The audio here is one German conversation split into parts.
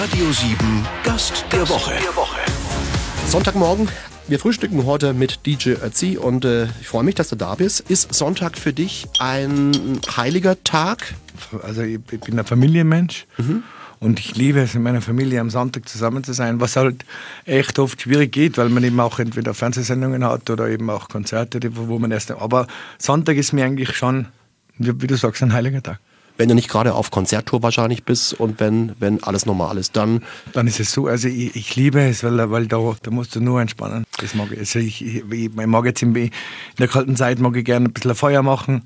Radio 7 Gast der Woche. Sonntagmorgen. Wir frühstücken heute mit DJ Ötzi und äh, ich freue mich, dass du da bist. Ist Sonntag für dich ein heiliger Tag? Also ich, ich bin ein Familienmensch und ich liebe es, in meiner Familie am Sonntag zusammen zu sein, was halt echt oft schwierig geht, weil man eben auch entweder Fernsehsendungen hat oder eben auch Konzerte, wo man erst... Aber Sonntag ist mir eigentlich schon, wie wie du sagst, ein heiliger Tag. Wenn du nicht gerade auf Konzerttour wahrscheinlich bist und wenn, wenn alles normal ist, dann Dann ist es so, also ich, ich liebe es, weil, weil da, da musst du nur entspannen. Das mag ich. Also ich, ich, ich mag jetzt in, in der kalten Zeit mag ich gerne ein bisschen Feuer machen.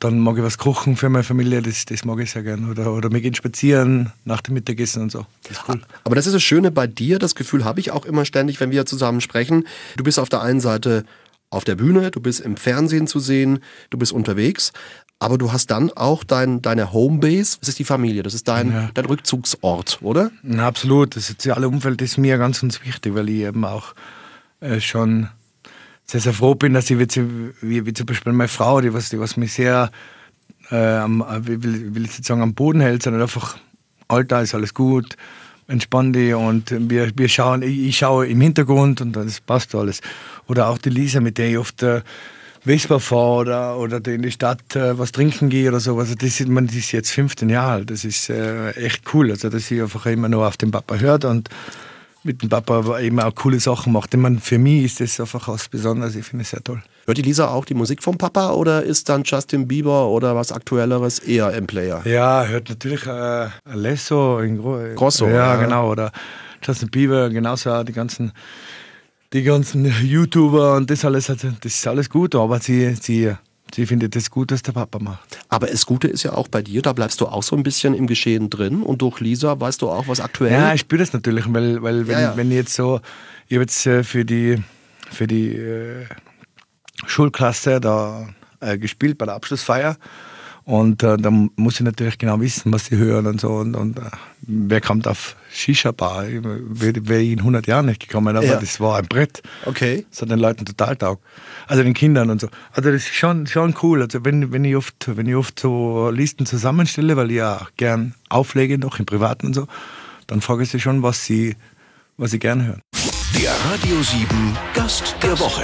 Dann mag ich was kochen für meine Familie, das, das mag ich sehr gerne. Oder, oder wir gehen spazieren nach dem Mittagessen und so. Das ist cool. Aber das ist das Schöne bei dir, das Gefühl habe ich auch immer ständig, wenn wir zusammen sprechen. Du bist auf der einen Seite auf der Bühne, du bist im Fernsehen zu sehen, du bist unterwegs, aber du hast dann auch dein, deine Homebase, das ist die Familie, das ist dein, Ja. dein Rückzugsort, oder? Na, absolut. Das soziale Umfeld ist mir ganz, ganz wichtig, weil ich eben auch äh, schon sehr, sehr froh bin, dass ich wie, wie, wie zum Beispiel meine Frau, die was, die was mich sehr, äh, am, äh, will, will ich jetzt sagen, am Boden hält, sondern einfach, Alter, ist alles gut, entspann dich und wir, wir schauen, ich, ich schaue im Hintergrund und das passt alles. Oder auch die Lisa, mit der ich oft äh, Vespa fahre oder, oder in die Stadt äh, was trinken gehe oder so. Also das ist, man die ist jetzt 15 Jahre alt. Das ist äh, echt cool. Also dass sie einfach immer nur auf den Papa hört und mit dem Papa eben auch coole Sachen macht. Ich meine, für mich ist das einfach was Besonderes. Ich finde es sehr toll. Hört die Lisa auch die Musik vom Papa oder ist dann Justin Bieber oder was Aktuelleres eher im Player? Ja, hört natürlich äh, Alesso in Gro Grosso, ja, ja. genau. Oder Justin Bieber, genauso die ganzen, die ganzen YouTuber und das alles. Das ist alles gut, aber sie, sie, sie findet es gut, was der Papa macht. Aber das Gute ist ja auch bei dir, da bleibst du auch so ein bisschen im Geschehen drin und durch Lisa weißt du auch, was aktuell Ja, ich spüre das natürlich, weil, weil wenn, Ja, ja. wenn ich jetzt so, ich habe jetzt äh, für die, für die äh, Schulklasse da äh, gespielt bei der Abschlussfeier und äh, da muss ich natürlich genau wissen, was sie hören und so und, und äh, wer kommt auf Shisha-Bar, wäre wär ich in 100 Jahren nicht gekommen, aber Ja. das war ein Brett. Okay. Das hat den Leuten total taugt. Also den Kindern und so. Also das ist schon, schon cool. Also wenn, wenn, ich oft, wenn ich oft so Listen zusammenstelle, weil ich ja gern auflege noch im Privaten und so, dann frage ich sie schon, was sie, was sie gern hören. Der Radio 7 Gast der Woche.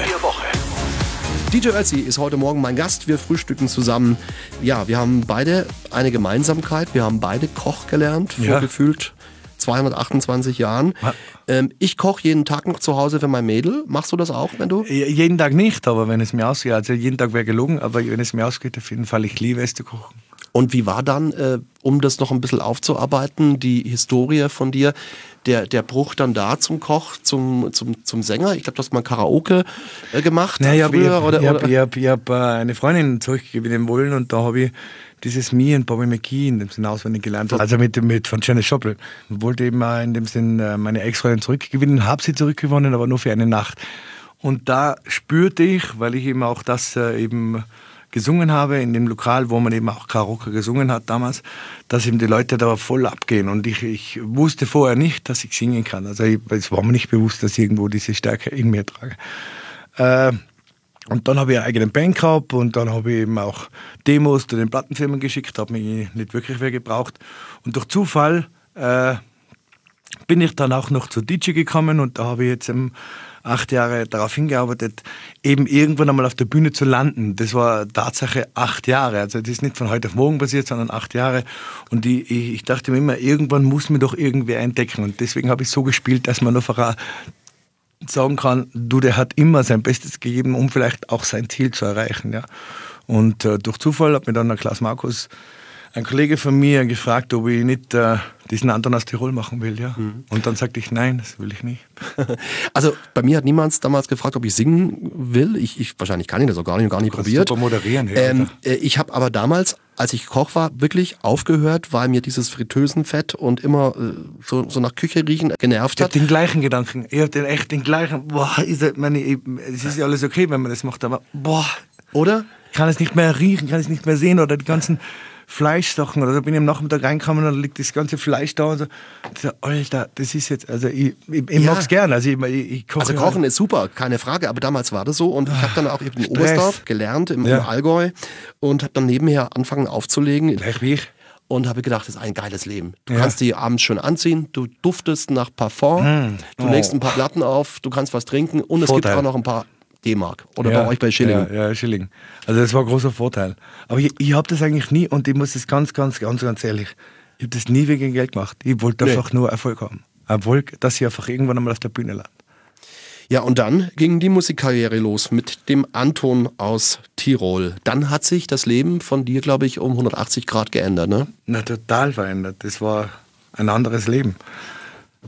DJ Ötzi ist heute Morgen mein Gast. Wir frühstücken zusammen. Ja, wir haben beide eine Gemeinsamkeit. Wir haben beide Koch gelernt vor Ja. gefühlt 228 Jahren. Ja. Ähm, ich koche jeden Tag noch zu Hause für mein Mädel. Machst du das auch, wenn du? Jeden Tag nicht, aber wenn es mir ausgeht, also jeden Tag wäre gelogen, aber wenn es mir ausgeht, auf jeden Fall, ich liebe es zu kochen. Und wie war dann, äh, um das noch ein bisschen aufzuarbeiten, die Historie von dir, der, der Bruch dann da zum Koch, zum, zum, zum Sänger? Ich glaube, du hast mal Karaoke äh, gemacht Naja, aber ich früher. habe oder, ich hab, ich hab, ich hab, äh, eine Freundin zurückgewinnen wollen und da habe ich dieses Me und Bobby McKee in dem Sinn auswendig gelernt. Also mit, mit von Janis Joplin. Ich wollte eben in dem Sinn äh, meine Ex-Freundin zurückgewinnen, habe sie zurückgewonnen, aber nur für eine Nacht. Und da spürte ich, weil ich eben auch das äh, eben gesungen habe in dem Lokal, wo man eben auch Karaoke gesungen hat damals, dass eben die Leute da voll abgehen. Und ich, ich wusste vorher nicht, dass ich singen kann. Also ich, es war mir nicht bewusst, dass ich irgendwo diese Stärke in mir trage. Äh, und dann habe ich eine eigene Band gehabt und dann habe ich eben auch Demos zu den Plattenfirmen geschickt, habe mich nicht wirklich wer gebraucht. Und durch Zufall äh, bin ich dann auch noch zu DJ gekommen und da habe ich jetzt ähm, acht Jahre darauf hingearbeitet, eben irgendwann einmal auf der Bühne zu landen. Das war Tatsache acht Jahre. Also das ist nicht von heute auf morgen passiert, sondern acht Jahre. Und ich, ich, dachte mir immer, irgendwann muss mir doch irgendwer entdecken. Und deswegen habe ich so gespielt, dass man einfach auch sagen kann, du, der hat immer sein Bestes gegeben, um vielleicht auch sein Ziel zu erreichen. Ja. Und äh, durch Zufall hat mir dann der Klaus Markus, ein Kollege von mir, gefragt, ob ich nicht äh, diesen Anton aus Tirol machen will. Ja. Und dann sagte ich, nein, das will ich nicht. Also bei mir hat niemand damals gefragt, ob ich singen will. Ich, ich wahrscheinlich kann ich das auch gar nicht und gar nicht probiert. super moderieren, ja, ähm, äh, ich habe aber damals, als ich Koch war, wirklich aufgehört, weil mir dieses Fritteusenfett und immer äh, so, so nach Küche riechen genervt Ich habe hat. den gleichen Gedanken. Ich habe den echt den gleichen. Boah, ist das, meine, ich, es ist ja alles okay, wenn man das macht, aber boah, Oder? ich kann es nicht mehr riechen, kann es nicht mehr sehen oder die ganzen Fleischsachen oder da bin ich am Nachmittag reingekommen und da liegt das ganze Fleisch da und so. So, Alter, das ist jetzt, also ich, ich, ich Ja. mag's gern, also ich, ich, koche. Also Kochen ist super, keine Frage, aber damals war das so und ich habe dann auch eben in Oberstdorf gelernt, im, Ja. im Allgäu und habe dann nebenher angefangen aufzulegen. Gleich wie ich. und habe gedacht, das ist ein geiles Leben. Du ja. kannst die abends schön anziehen, du duftest nach Parfum, mm. du oh. legst ein paar Platten auf, du kannst was trinken und Vorteil. es gibt auch noch ein paar D-Mark oder ja, bei euch bei Schilling. Ja, ja, Schilling. Also das war ein großer Vorteil. Aber ich, ich habe das eigentlich nie und ich muss das ganz, ganz, ganz, ganz ehrlich, ich habe das nie wegen Geld gemacht. Ich wollte nee. einfach nur Erfolg haben. Erfolg, dass ich einfach irgendwann einmal auf der Bühne lande. Ja, und dann ging die Musikkarriere los mit dem Anton aus Tirol. Dann hat sich das Leben von dir, glaube ich, um 180 Grad geändert, ne? Na, total verändert. Das war ein anderes Leben.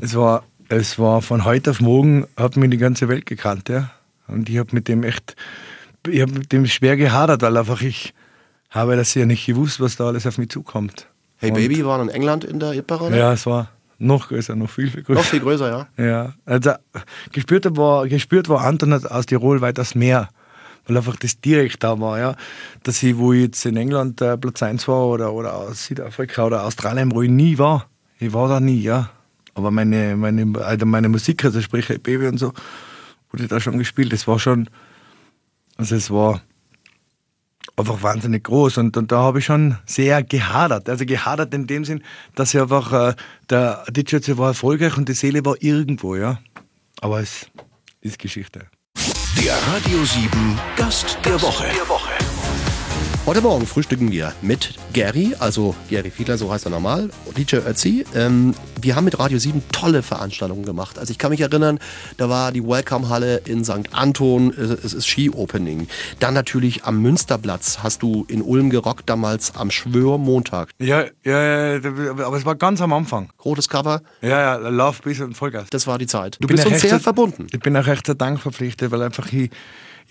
Es war, es war von heute auf morgen, hat mir die ganze Welt gekannt, ja. Und ich habe mit dem echt, ich habe mit dem schwer gehadert, weil einfach ich habe das ja nicht gewusst, was da alles auf mich zukommt. Hey und Baby war in England in der Hitparade? Ja, es war noch größer, noch viel, viel größer. Noch viel größer, ja. Ja, also gespürt war, gespürt war Anton aus Tirol weit das Meer, weil einfach das direkt da war, ja. Dass ich, wo ich jetzt in England äh, Platz 1 war oder, oder aus Südafrika oder Australien, wo ich nie war, ich war da nie, ja. Aber meine, meine, also meine Musik, also sprich Baby und so, wurde da schon gespielt. Das war schon, also es war einfach wahnsinnig groß und, und da habe ich schon sehr gehadert. Also gehadert in dem Sinn, dass ich einfach, äh, der DJ war erfolgreich und die Seele war irgendwo, ja. Aber es ist Geschichte. Der Radio 7 Gast der Woche. Der Woche. Heute Morgen frühstücken wir mit Gary, also Gary Fiedler, so heißt er normal, DJ Ötzi. Ähm, wir haben mit Radio 7 tolle Veranstaltungen gemacht. Also ich kann mich erinnern, da war die Welcome-Halle in St. Anton, es ist Ski-Opening. Dann natürlich am Münsterplatz hast du in Ulm gerockt, damals am Schwörmontag. Ja, ja, ja, aber es war ganz am Anfang. Rotes Cover. Ja, ja, Love, Peace und Vollgas. Das war die Zeit. Du bist uns sehr verbunden. Ich bin auch recht sehr dankverpflichtet, weil einfach ich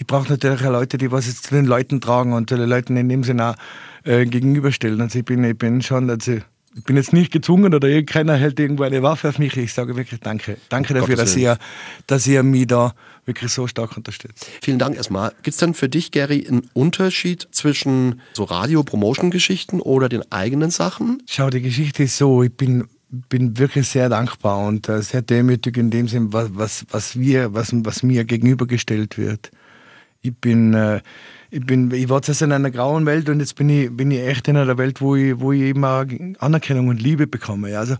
ich brauche natürlich auch Leute, die was jetzt zu den Leuten tragen und den Leuten in dem Sinne auch äh, gegenüberstellen. Also ich bin, ich bin schon, also ich bin jetzt nicht gezwungen oder keiner hält irgendwo eine Waffe auf mich. Ich sage wirklich Danke. Danke dafür, dass ihr, dass ihr mich da wirklich so stark unterstützt. Vielen Dank erstmal. Gibt es denn für dich, Gary, einen Unterschied zwischen so Radio-Promotion-Geschichten oder den eigenen Sachen? Schau, die Geschichte ist so, ich bin bin wirklich sehr dankbar und äh, sehr demütig in dem Sinn, was, was, was, wir, was, was mir gegenübergestellt wird ich bin, äh, ich bin, ich war zuerst in einer grauen Welt und jetzt bin ich, bin ich echt in einer Welt, wo ich, wo ich eben auch Anerkennung und Liebe bekomme. Also,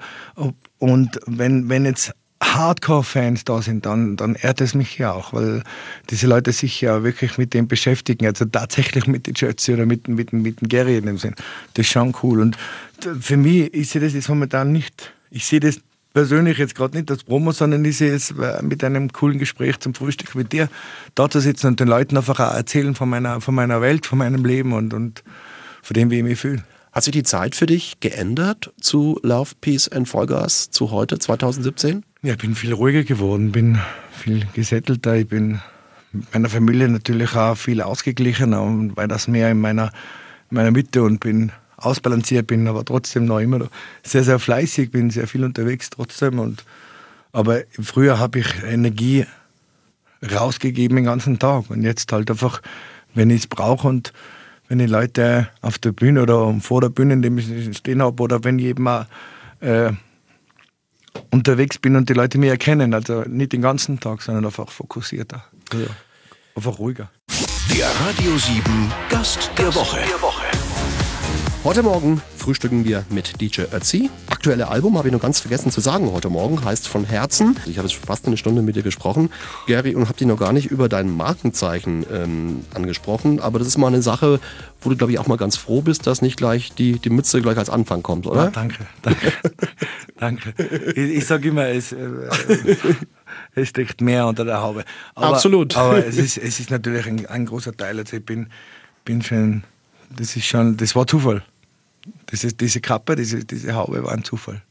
und wenn, wenn jetzt Hardcore-Fans da sind, dann, dann ehrt es mich ja auch, weil diese Leute sich ja wirklich mit dem beschäftigen, also tatsächlich mit den Jötzi oder mit, mit, mit dem Gary in dem Sinn. Das ist schon cool. Und für mich, ich sehe das jetzt momentan nicht, ich sehe das persönlich jetzt gerade nicht als Promo, sondern ich sehe es äh, mit einem coolen Gespräch zum Frühstück mit dir, da zu sitzen und den Leuten einfach auch erzählen von meiner, von meiner Welt, von meinem Leben und, und von dem, wie ich mich fühle. Hat sich die Zeit für dich geändert zu Love, Peace and Vollgas zu heute, 2017? Ja, ich bin viel ruhiger geworden, bin viel gesättelter, ich bin mit meiner Familie natürlich auch viel ausgeglichener und weil das mehr in meiner, meiner Mitte und bin ausbalanciert bin, aber trotzdem noch immer sehr, sehr fleißig, bin sehr viel unterwegs trotzdem. Und, aber früher habe ich Energie rausgegeben den ganzen Tag und jetzt halt einfach, wenn ich es brauche und wenn die Leute auf der Bühne oder vor der Bühne, in dem ich stehen habe, oder wenn ich eben auch, äh, unterwegs bin und die Leute mich erkennen, also nicht den ganzen Tag, sondern einfach fokussierter, also einfach ruhiger. Der Radio 7 Gast der Woche. Der Woche. Heute Morgen frühstücken wir mit DJ Ötzi. Aktuelle Album habe ich noch ganz vergessen zu sagen heute Morgen, heißt Von Herzen. Ich habe jetzt fast eine Stunde mit dir gesprochen, Gary, und habe dich noch gar nicht über dein Markenzeichen ähm, angesprochen. Aber das ist mal eine Sache, wo du, glaube ich, auch mal ganz froh bist, dass nicht gleich die, die Mütze gleich als Anfang kommt, oder? Ja, danke, danke, danke. Ich, ich sage immer, es, äh, es steckt mehr unter der Haube. Aber, Absolut. Aber es ist, es ist natürlich ein, ein großer Teil. Also ich bin, bin schon, das ist schon, das war Zufall. Ist, diese Kappe, diese, diese Haube war ein Zufall.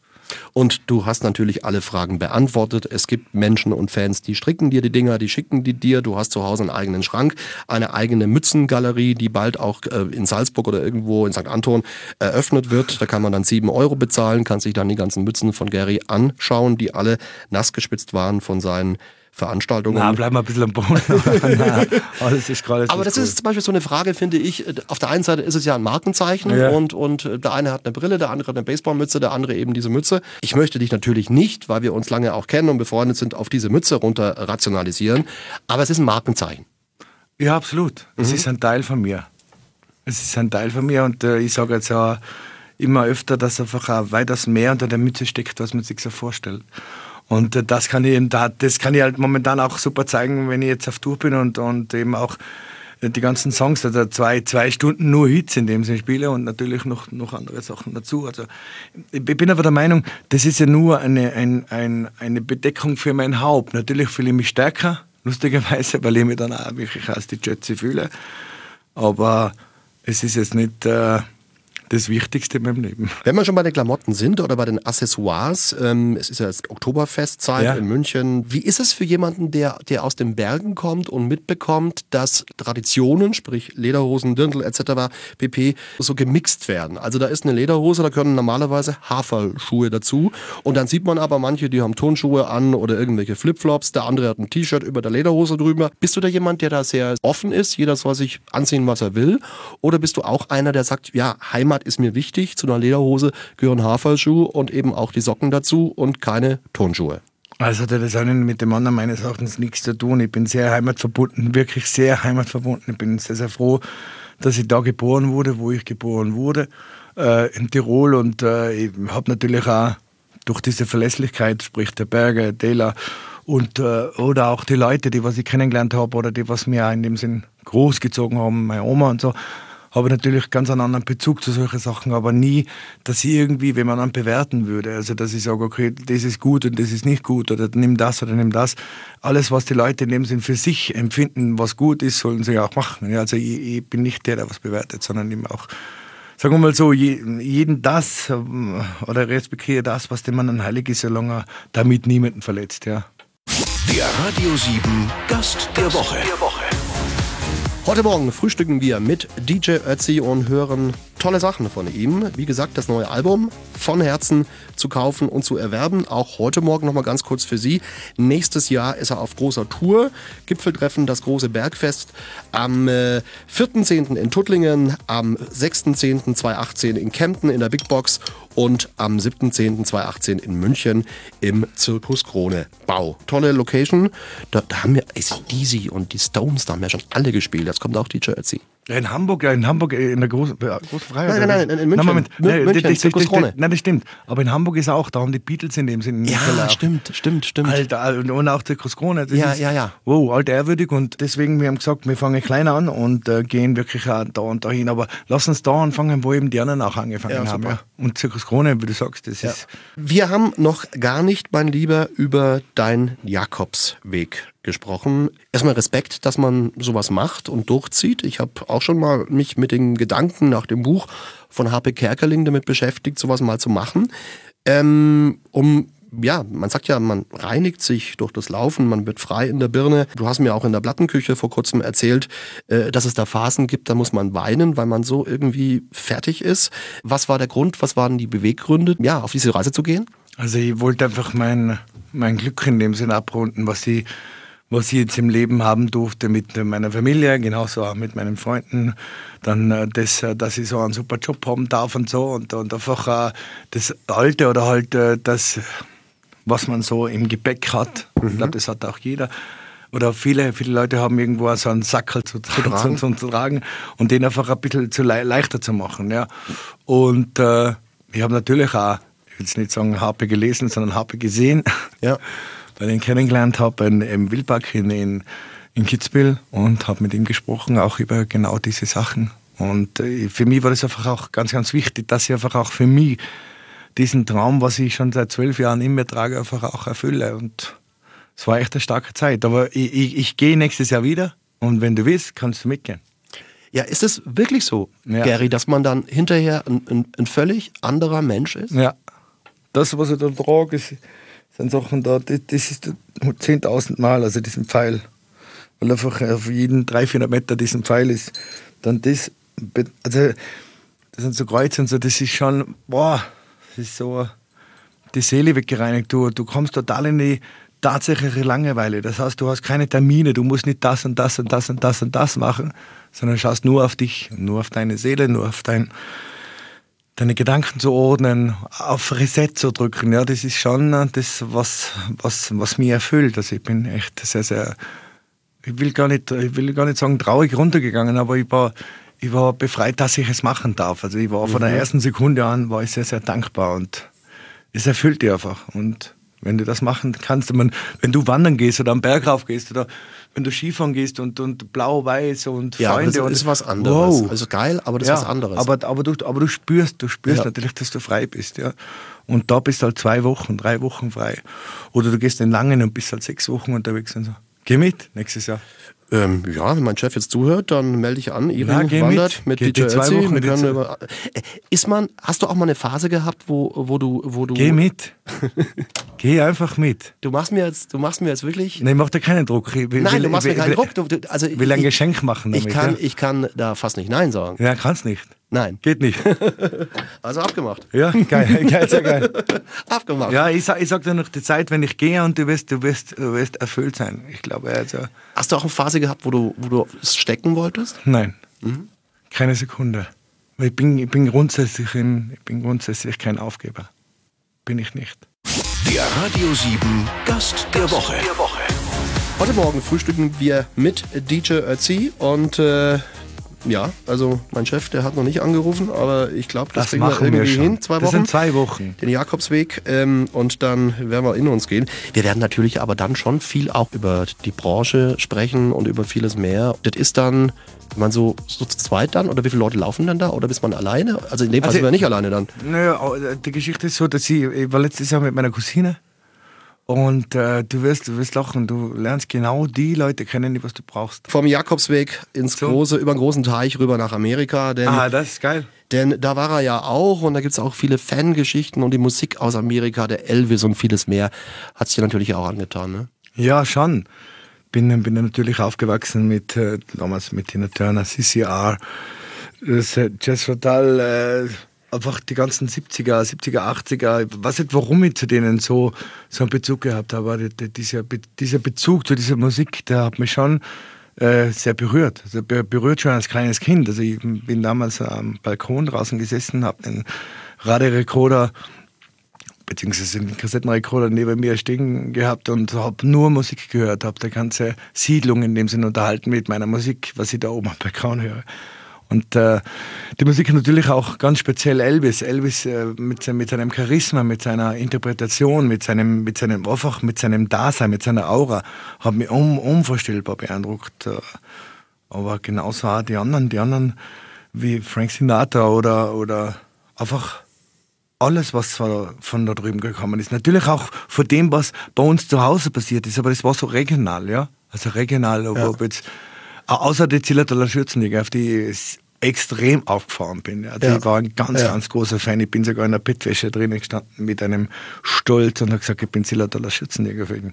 Und du hast natürlich alle Fragen beantwortet. Es gibt Menschen und Fans, die stricken dir die Dinger, die schicken die dir. Du hast zu Hause einen eigenen Schrank, eine eigene Mützengalerie, die bald auch äh, in Salzburg oder irgendwo in St. Anton eröffnet wird. Da kann man dann sieben Euro bezahlen, kann sich dann die ganzen Mützen von Gary anschauen, die alle nass gespitzt waren von seinen Veranstaltungen. Na, bleib mal ein bisschen am Boden. Na, alles ist gerade. Aber das ist zum Beispiel so eine Frage, finde ich. Auf der einen Seite ist es ja ein Markenzeichen ja. und, und der eine hat eine Brille, der andere hat eine Baseballmütze, der andere eben diese Mütze. Ich möchte dich natürlich nicht, weil wir uns lange auch kennen und befreundet sind, auf diese Mütze runter rationalisieren. Aber es ist ein Markenzeichen. Ja, absolut. Es mhm. ist ein Teil von mir. Es ist ein Teil von mir und äh, ich sage jetzt auch, immer öfter, dass einfach auch weitaus mehr unter der Mütze steckt, was man sich so vorstellt. Und äh, das kann ich eben da, das kann ich halt momentan auch super zeigen, wenn ich jetzt auf Tour bin und, und eben auch die ganzen Songs, also zwei, zwei Stunden nur Hits in dem Sinne spiele und natürlich noch, noch andere Sachen dazu. Also ich bin aber der Meinung, das ist ja nur eine, ein, ein, eine Bedeckung für mein Haupt. Natürlich fühle ich mich stärker, lustigerweise, weil ich mich dann auch wirklich als die Jötze fühle. Aber es ist jetzt nicht... Äh, das Wichtigste in meinem Leben. Wenn wir schon bei den Klamotten sind oder bei den Accessoires, ähm, es ist ja jetzt Oktoberfestzeit ja. in München. Wie ist es für jemanden, der, der aus den Bergen kommt und mitbekommt, dass Traditionen, sprich Lederhosen, Dirndl etc., pp, so gemixt werden? Also da ist eine Lederhose, da gehören normalerweise Haferschuhe dazu. Und dann sieht man aber manche, die haben Tonschuhe an oder irgendwelche Flipflops. Der andere hat ein T-Shirt über der Lederhose drüber. Bist du da jemand, der da sehr offen ist? Jeder soll sich anziehen, was er will? Oder bist du auch einer, der sagt, ja, Heimat Fahrrad ist mir wichtig. Zu einer Lederhose gehören Haferschuhe und eben auch die Socken dazu und keine Turnschuhe. Also hat das eine mit dem anderen meines Erachtens nichts zu tun. Ich bin sehr heimatverbunden, wirklich sehr heimatverbunden. Ich bin sehr, sehr froh, dass ich da geboren wurde, wo ich geboren wurde, äh, in Tirol. Und äh, ich habe natürlich auch durch diese Verlässlichkeit, sprich der Berge, Dela und äh, oder auch die Leute, die was ich kennengelernt habe oder die was mir in dem Sinn großgezogen haben, meine Oma und so, habe natürlich ganz einen anderen Bezug zu solchen Sachen, aber nie, dass ich irgendwie, wenn man dann bewerten würde, also dass ich sage, okay, das ist gut und das ist nicht gut oder nimm das oder nimm das. Alles, was die Leute in dem Sinn für sich empfinden, was gut ist, sollen sie auch machen. Also ich, ich bin nicht der, der was bewertet, sondern eben auch sagen wir mal so, jeden das oder respektiere das, was dem Mann heilig ist, solange er damit niemanden verletzt, ja. Der Radio 7 Gast der Woche. Der Woche. Heute Morgen frühstücken wir mit DJ Ötzi und hören tolle Sachen von ihm. Wie gesagt, das neue Album von Herzen zu kaufen und zu erwerben. Auch heute Morgen nochmal ganz kurz für Sie. Nächstes Jahr ist er auf großer Tour. Gipfeltreffen, das große Bergfest. Am äh, 4.10. in Tuttlingen, am 6.10.2018 in Kempten in der Big Box und am 7.10.2018 in München im Zirkus Krone Bau. Tolle Location. Da, da haben wir ACDC und die Stones, da haben wir schon alle gespielt. Jetzt kommt auch die Jersey. In Hamburg, ja, in Hamburg, äh, in der großen, großen Freiheit. Nein, nein, nein, in München. Nein, Moment. Nein, München, das, das, das, das, nein, das stimmt. Aber in Hamburg ist auch, da haben die Beatles in dem Sinne. Ja, stimmt, stimmt, stimmt. Alter, und auch der Krone. Ja, ja, ja. Wow, alt ehrwürdig. Und deswegen, wir haben gesagt, wir fangen klein an und äh, gehen wirklich auch da und dahin. Aber lass uns da anfangen, wo eben die anderen auch angefangen ja, haben. Ja. Und Zirkus Krone, wie du sagst, das ja. ist. Wir haben noch gar nicht, mein Lieber, über deinen Jakobsweg gesprochen. Erstmal Respekt, dass man sowas macht und durchzieht. Ich habe auch schon mal mich mit den Gedanken nach dem Buch von H.P. Kerkeling damit beschäftigt, sowas mal zu machen. Ähm, um ja, man sagt ja, man reinigt sich durch das Laufen, man wird frei in der Birne. Du hast mir auch in der Plattenküche vor kurzem erzählt, äh, dass es da Phasen gibt, da muss man weinen, weil man so irgendwie fertig ist. Was war der Grund, was waren die Beweggründe, ja, auf diese Reise zu gehen? Also ich wollte einfach mein, mein Glück in dem Sinn abrunden, was ich was ich jetzt im Leben haben durfte mit meiner Familie, genauso auch mit meinen Freunden. Dann, äh, das, äh, dass ich so einen super Job haben darf und so und, und einfach das Alte oder halt äh, das, was man so im Gepäck hat. Mhm. Ich glaube, das hat auch jeder. Oder viele, viele Leute haben irgendwo so einen Sackel zu, zu, tragen. Zu, zu, tragen und den einfach ein bisschen zu le leichter zu machen. Ja. Und äh, ich habe natürlich auch, ich will jetzt nicht sagen Harpe gelesen, sondern Harpe gesehen. Ja weil ich ihn kennengelernt habe im Wildpark in, in, in Kitzbühel und habe mit ihm gesprochen, auch über genau diese Sachen. Und äh, für mich war das einfach auch ganz, ganz wichtig, dass ich einfach auch für mich diesen Traum, was ich schon seit zwölf Jahren in mir trage, einfach auch erfülle. Und es war echt eine starke Zeit. Aber ich, ich, ich gehe nächstes Jahr wieder und wenn du willst, kannst du mitgehen. Ja, ist es wirklich so, ja. Gary, dass man dann hinterher ein, ein, ein, völlig anderer Mensch ist? Ja. Das, was ich da trage, ist sind Sachen da, das, das ist 10.000 Mal, also diesen Pfeil. Weil einfach auf jeden 300, 400 Meter diesen Pfeil ist. Dann das, also das sind so Kreuze und so, das ist schon, boah, das ist so die Seele weggereinigt. Du, du kommst total in die tatsächliche Langeweile. Das heißt, du hast keine Termine, du musst nicht das und das und das und das und das machen, sondern schaust nur auf dich, nur auf deine Seele, nur auf dein, deine Gedanken zu ordnen, auf Reset zu drücken, ja, das ist schon das, was, was, was mich erfüllt. Also ich bin echt sehr, sehr, ich will gar nicht, ich will gar nicht sagen traurig runtergegangen, aber ich war, ich war befreit, dass ich es machen darf. Also ich war von der ersten Sekunde an, war ich sehr, sehr dankbar und es erfüllt dich einfach. Und wenn du das machen kannst, man, wenn du wandern gehst oder am Berg rauf gehst oder wenn du Skifahren gehst und, und blau-weiß und Ja, Freunde das und ist was anderes. Wow. Also geil, aber das ja, ist was anderes. Aber, aber, du, aber du spürst, du spürst Ja. natürlich, dass du frei bist, ja. Und da bist du halt zwei Wochen, drei Wochen frei. Oder du gehst in Langen und bist halt sechs Wochen unterwegs und so. Geh mit nächstes Jahr. Ähm, ja, wenn mein Chef jetzt zuhört, dann melde ich an. Irin Na, geh wandert mit, mit. DJ zwei. Wochen mit über, äh, ist man, hast du auch mal eine Phase gehabt, wo, wo du, wo du, Geh mit. Geh einfach mit. du machst mir jetzt, du machst mir jetzt wirklich, Nee, mach dir keinen Druck. Ich will, nein, will, du machst mir keinen will, Druck. Du, du, also will ein Geschenk machen damit. ich kann, ja. ich kann da fast nicht nein sagen. ja, kannst nicht. Nein, Geht nicht. also abgemacht, Ja, geil, geil, sehr geil. abgemacht. Ja, ich sag, ich sag dir noch die Zeit, wenn ich gehe und du wirst, du wirst, du wirst erfüllt sein. Ich glaube, also, Hast du auch eine Phase gehabt, wo du, wo du es stecken wolltest? nein, Mhm. keine Sekunde. Ich bin, ich bin grundsätzlich, in, ich bin grundsätzlich kein Aufgeber. Bin ich nicht. Der Radio 7 Gast der Woche. Heute Morgen frühstücken wir mit DJ Ötzi und äh, ja, also mein Chef, der hat noch nicht angerufen, aber ich glaube, das, Das kriegen wir machen wir irgendwie schon. hin. Zwei Das Wochen. sind zwei Wochen. Den Jakobsweg ähm, und dann werden wir in uns gehen. Wir werden natürlich aber dann schon viel auch über die Branche sprechen und über vieles mehr. Das ist dann, wenn man so, so zu zweit dann oder wie viele Leute laufen dann da oder bist man alleine? Also in dem Fall Also- sind wir nicht alleine dann. Naja, äh, die Geschichte ist so, dass ich, ich war letztes Jahr mit meiner Cousine und äh, du, wirst, du wirst lachen, du lernst genau die Leute kennen, die was du brauchst. Vom Jakobsweg ins So. große, über den großen Teich rüber nach Amerika. Denn Ah, das ist geil. Denn da war er ja auch und da gibt es auch viele Fangeschichten und die Musik aus Amerika, der Elvis und vieles mehr, hat es dir natürlich auch angetan. Ne? Ja, schon. Bin, bin natürlich aufgewachsen mit, äh, damals mit Tina Turner, CCR, das, äh, Jazz Fatal, äh, einfach die ganzen 70er, 70er, 80er. Ich weiß nicht, warum ich zu denen so, so einen Bezug gehabt habe, aber die- die- dieser, dieser Bezug zu dieser Musik, der hat mich schon äh, sehr berührt. Also be- berührt schon als kleines Kind. Also ich bin damals am Balkon draußen gesessen, habe den Radiorekorder beziehungsweise den Kassettenrekorder neben mir stehen gehabt und habe nur Musik gehört, habe die ganze Siedlung in dem Sinne unterhalten mit meiner Musik, was ich da oben am Balkon höre. Und äh, die Musik natürlich auch ganz speziell Elvis. Elvis äh, mit, mit seinem Charisma, mit seiner Interpretation, mit seinem, mit seinem einfach, mit seinem Dasein, mit seiner Aura, hat mich un, unvorstellbar beeindruckt. Äh, aber genauso auch die anderen, die anderen wie Frank Sinatra oder, oder einfach alles, was von da drüben gekommen ist. Natürlich auch von dem, was bei uns zu Hause passiert ist, aber das war so regional, ja. Also regional, ob, ob jetzt, außer die Zillertaler Schürzenliga, auf die ich extrem aufgefahren bin. Ja. Also Ja. War ein ganz, Ja. ganz großer Fan. Ich bin sogar in der Bettwäsche drinnen gestanden mit einem Stolz und habe gesagt, ich bin Zillertaler Schürzenjäger für ihn.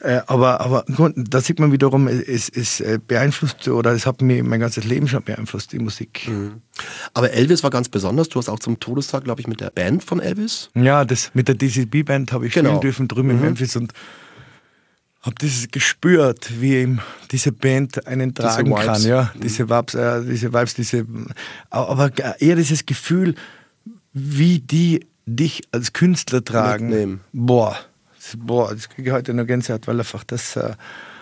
Äh, aber, aber da sieht man wiederum, es, es äh, beeinflusst oder es hat mich mein ganzes Leben schon beeinflusst, die Musik. Aber Elvis war ganz besonders. Du hast auch zum Todestag, glaube ich, mit der Band von Elvis. Ja, das mit der DCB-Band habe ich Genau. spielen dürfen drüben in Memphis und habe dieses gespürt, wie ihm diese Band einen tragen Vibes. kann, ja, diese Vibes, äh, diese Vibes, diese, aber eher dieses Gefühl, wie die dich als Künstler tragen. Mitnehmen. Boah, das, boah, das kriege ich heute noch Gänsehaut, weil einfach das äh,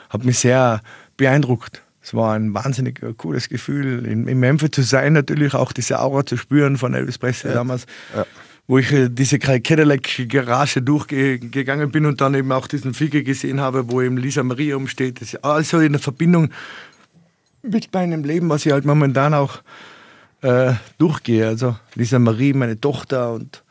hat mich sehr beeindruckt. Es war ein wahnsinnig äh, cooles Gefühl, in, in Memphis zu sein, natürlich auch diese Aura zu spüren von Elvis Presley damals, wo ich äh, diese Cadillac-Garage durchgegangen bin und dann eben auch diesen Flieger gesehen habe, wo eben Lisa Maria umsteht. Das ist also in der Verbindung mit meinem Leben, was ich halt momentan auch äh, durchgehe. Also Lisa Marie, meine Tochter und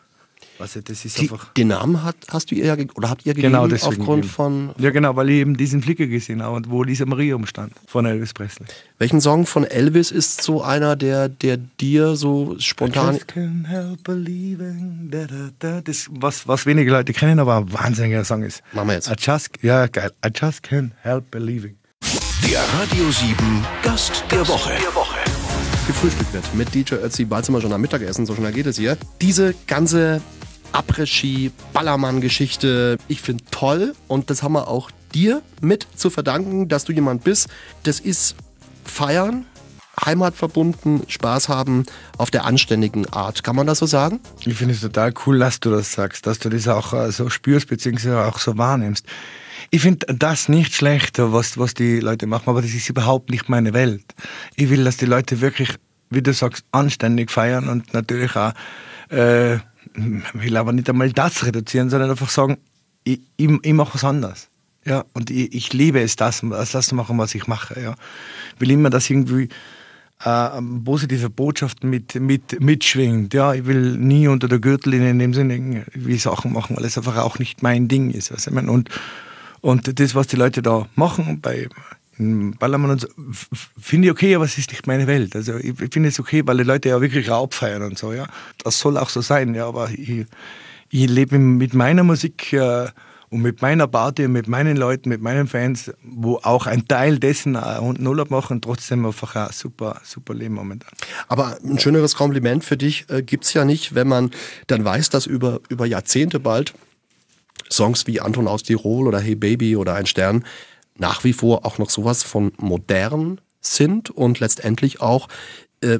was das ist Die, einfach. den Namen hat, hast du ihr oder habt ihr gegeben Genau, aufgrund gegeben. von Ja, genau, weil ich eben diesen Flicker gesehen habe, und wo Lisa Maria umstand, von Elvis Presley. welchen Song von Elvis ist so einer, der, der dir so spontan. Just can't help believing, da, da, da. Das, was, was wenige Leute kennen, aber ein wahnsinniger Song ist. Machen wir jetzt. I just, ja, geil. I just can't help believing. Der Radio 7 Gast der Woche. gefrühstückt wird mit DJ Ötzi. Bald sind wir schon am Mittagessen, so schnell geht es hier. Diese ganze Après-Ski, Ballermann-Geschichte, ich finde toll und das haben wir auch dir mit zu verdanken, dass du jemand bist. Das ist feiern, heimatverbunden, Spaß haben auf der anständigen Art. Kann man das so sagen? Ich finde es total cool, dass du das sagst, dass du das auch äh, so spürst, beziehungsweise auch so wahrnimmst. Ich finde das nicht schlecht, was, was die Leute machen, aber das ist überhaupt nicht meine Welt. Ich will, dass die Leute wirklich wie du sagst, anständig feiern und natürlich auch, äh, will aber nicht einmal das reduzieren, sondern einfach sagen, ich, ich, ich mache was anderes. Ja, und ich, ich liebe es, das, das zu machen, was ich mache. Ja. Ich will immer, dass irgendwie äh, positive Botschaft mit, mit, mitschwingt. Ja, ich will nie unter der Gürtellinie in dem Sinne wie Sachen machen, weil es einfach auch nicht mein Ding ist. Was ich meine. Und, und das, was die Leute da machen bei Ballermann und so, finde ich okay, aber es ist nicht meine Welt. Also ich, finde es okay, weil die Leute ja wirklich Raub feiern und so, ja. Das soll auch so sein, ja, aber ich, ich lebe mit meiner Musik äh, und mit meiner Party und mit meinen Leuten, mit meinen Fans, wo auch ein Teil dessen und Urlaub machen, trotzdem einfach ein super, super Leben momentan. Aber ein schöneres Kompliment für dich äh, gibt es ja nicht, wenn man dann weiß, dass über, über Jahrzehnte bald Songs wie Anton aus Tirol oder Hey Baby oder Ein Stern nach wie vor auch noch sowas von modern sind und letztendlich auch äh,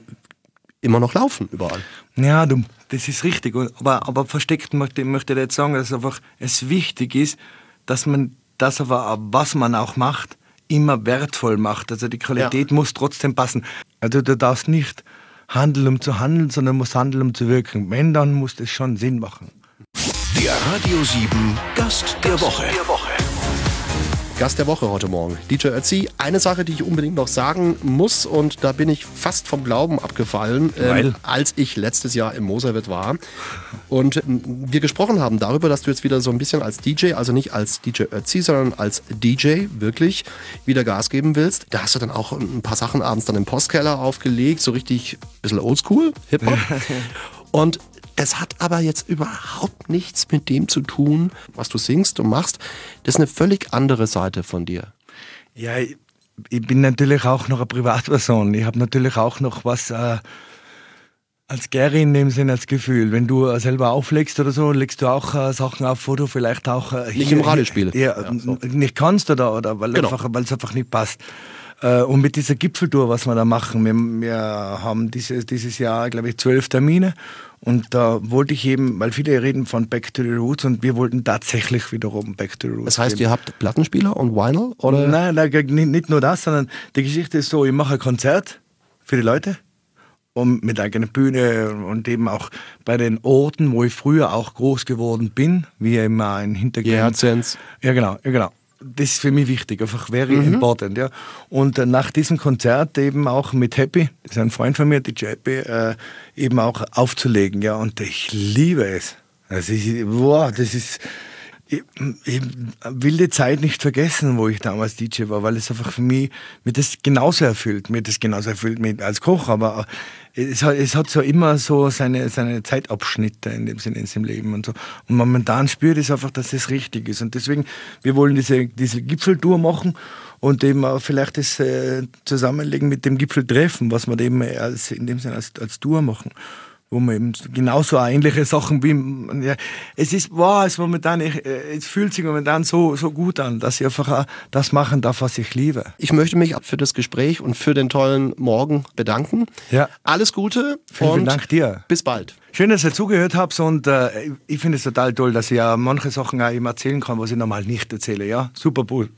immer noch laufen überall. Ja, du, das ist richtig. Aber, aber versteckt möchte, möchte ich jetzt sagen, dass einfach es wichtig ist, dass man das aber, was man auch macht, immer wertvoll macht. Also die Qualität ja. muss trotzdem passen. Also du darfst nicht handeln, um zu handeln, sondern musst handeln, um zu wirken. Wenn, dann muss das schon Sinn machen. Der Radio 7 Gast der Woche. Der Woche. Gast der Woche heute Morgen, DJ Ötzi. Eine Sache, die ich unbedingt noch sagen muss, und da bin ich fast vom Glauben abgefallen, äh, als ich letztes Jahr im Moserwirt war und äh, wir gesprochen haben darüber, dass du jetzt wieder so ein bisschen als DJ, also nicht als DJ Ötzi, sondern als DJ wirklich wieder Gas geben willst. Da hast du dann auch ein paar Sachen abends dann im Postkeller aufgelegt, so richtig ein bisschen oldschool, Hip-Hop. Und es hat aber jetzt überhaupt nichts mit dem zu tun, was du singst und machst. Das ist eine völlig andere Seite von dir. Ja, ich bin natürlich auch noch eine Privatperson. Ich habe natürlich auch noch was äh, als Gary in dem Sinne als Gefühl. Wenn du selber auflegst oder so, legst du auch äh, Sachen auf, wo du vielleicht auch äh, nicht im Radio spielst. Ja, ja so. nicht kannst oder, oder weil genau. es einfach nicht passt. Äh, und mit dieser Gipfeltour, was wir da machen, wir, wir haben dieses, dieses Jahr, glaube ich, zwölf Termine und da wollte ich eben, weil viele reden von Back to the Roots und wir wollten tatsächlich wiederum Back to the Roots. Das heißt, geben. ihr habt Plattenspieler und Vinyl? Oder? Nein, nein, nicht nur das, sondern die Geschichte ist so, ich mache ein Konzert für die Leute und mit eigener Bühne und eben auch bei den Orten, wo ich früher auch groß geworden bin, wie immer ein Hintergrund. Ja, ja, genau, ja, genau das ist für mich wichtig, einfach very mhm. important. Ja. Und äh, nach diesem Konzert eben auch mit Happy, das ist ein Freund von mir, DJ Happy, äh, eben auch aufzulegen. Ja. Und ich liebe es. Das ist, boah, das ist, ich, ich, will die Zeit nicht vergessen, wo ich damals DJ war, weil es einfach für mich mir das genauso erfüllt. Mir das genauso erfüllt mit als Koch, aber es hat, es hat so immer so seine, seine Zeitabschnitte in dem Sinne in seinem Leben und so. Und momentan spürt es einfach, dass es richtig ist. Und deswegen, wir wollen diese, diese Gipfeltour machen und eben auch vielleicht das äh, zusammenlegen mit dem Gipfeltreffen, was wir eben als, in dem Sinne als, als Tour machen wo man eben genauso ähnliche Sachen wie ja, es ist wow, es momentan ich, äh, es fühlt sich momentan so so gut an, dass ich einfach das machen darf, was ich liebe. Ich möchte mich für das Gespräch und für den tollen Morgen bedanken. Ja. Alles Gute vielen, vielen Dank dir. Bis bald. Schön, dass ihr zugehört habt und äh, ich finde es total toll, dass ich ja manche Sachen auch eben erzählen kann, was ich normal nicht erzähle. Ja, super cool.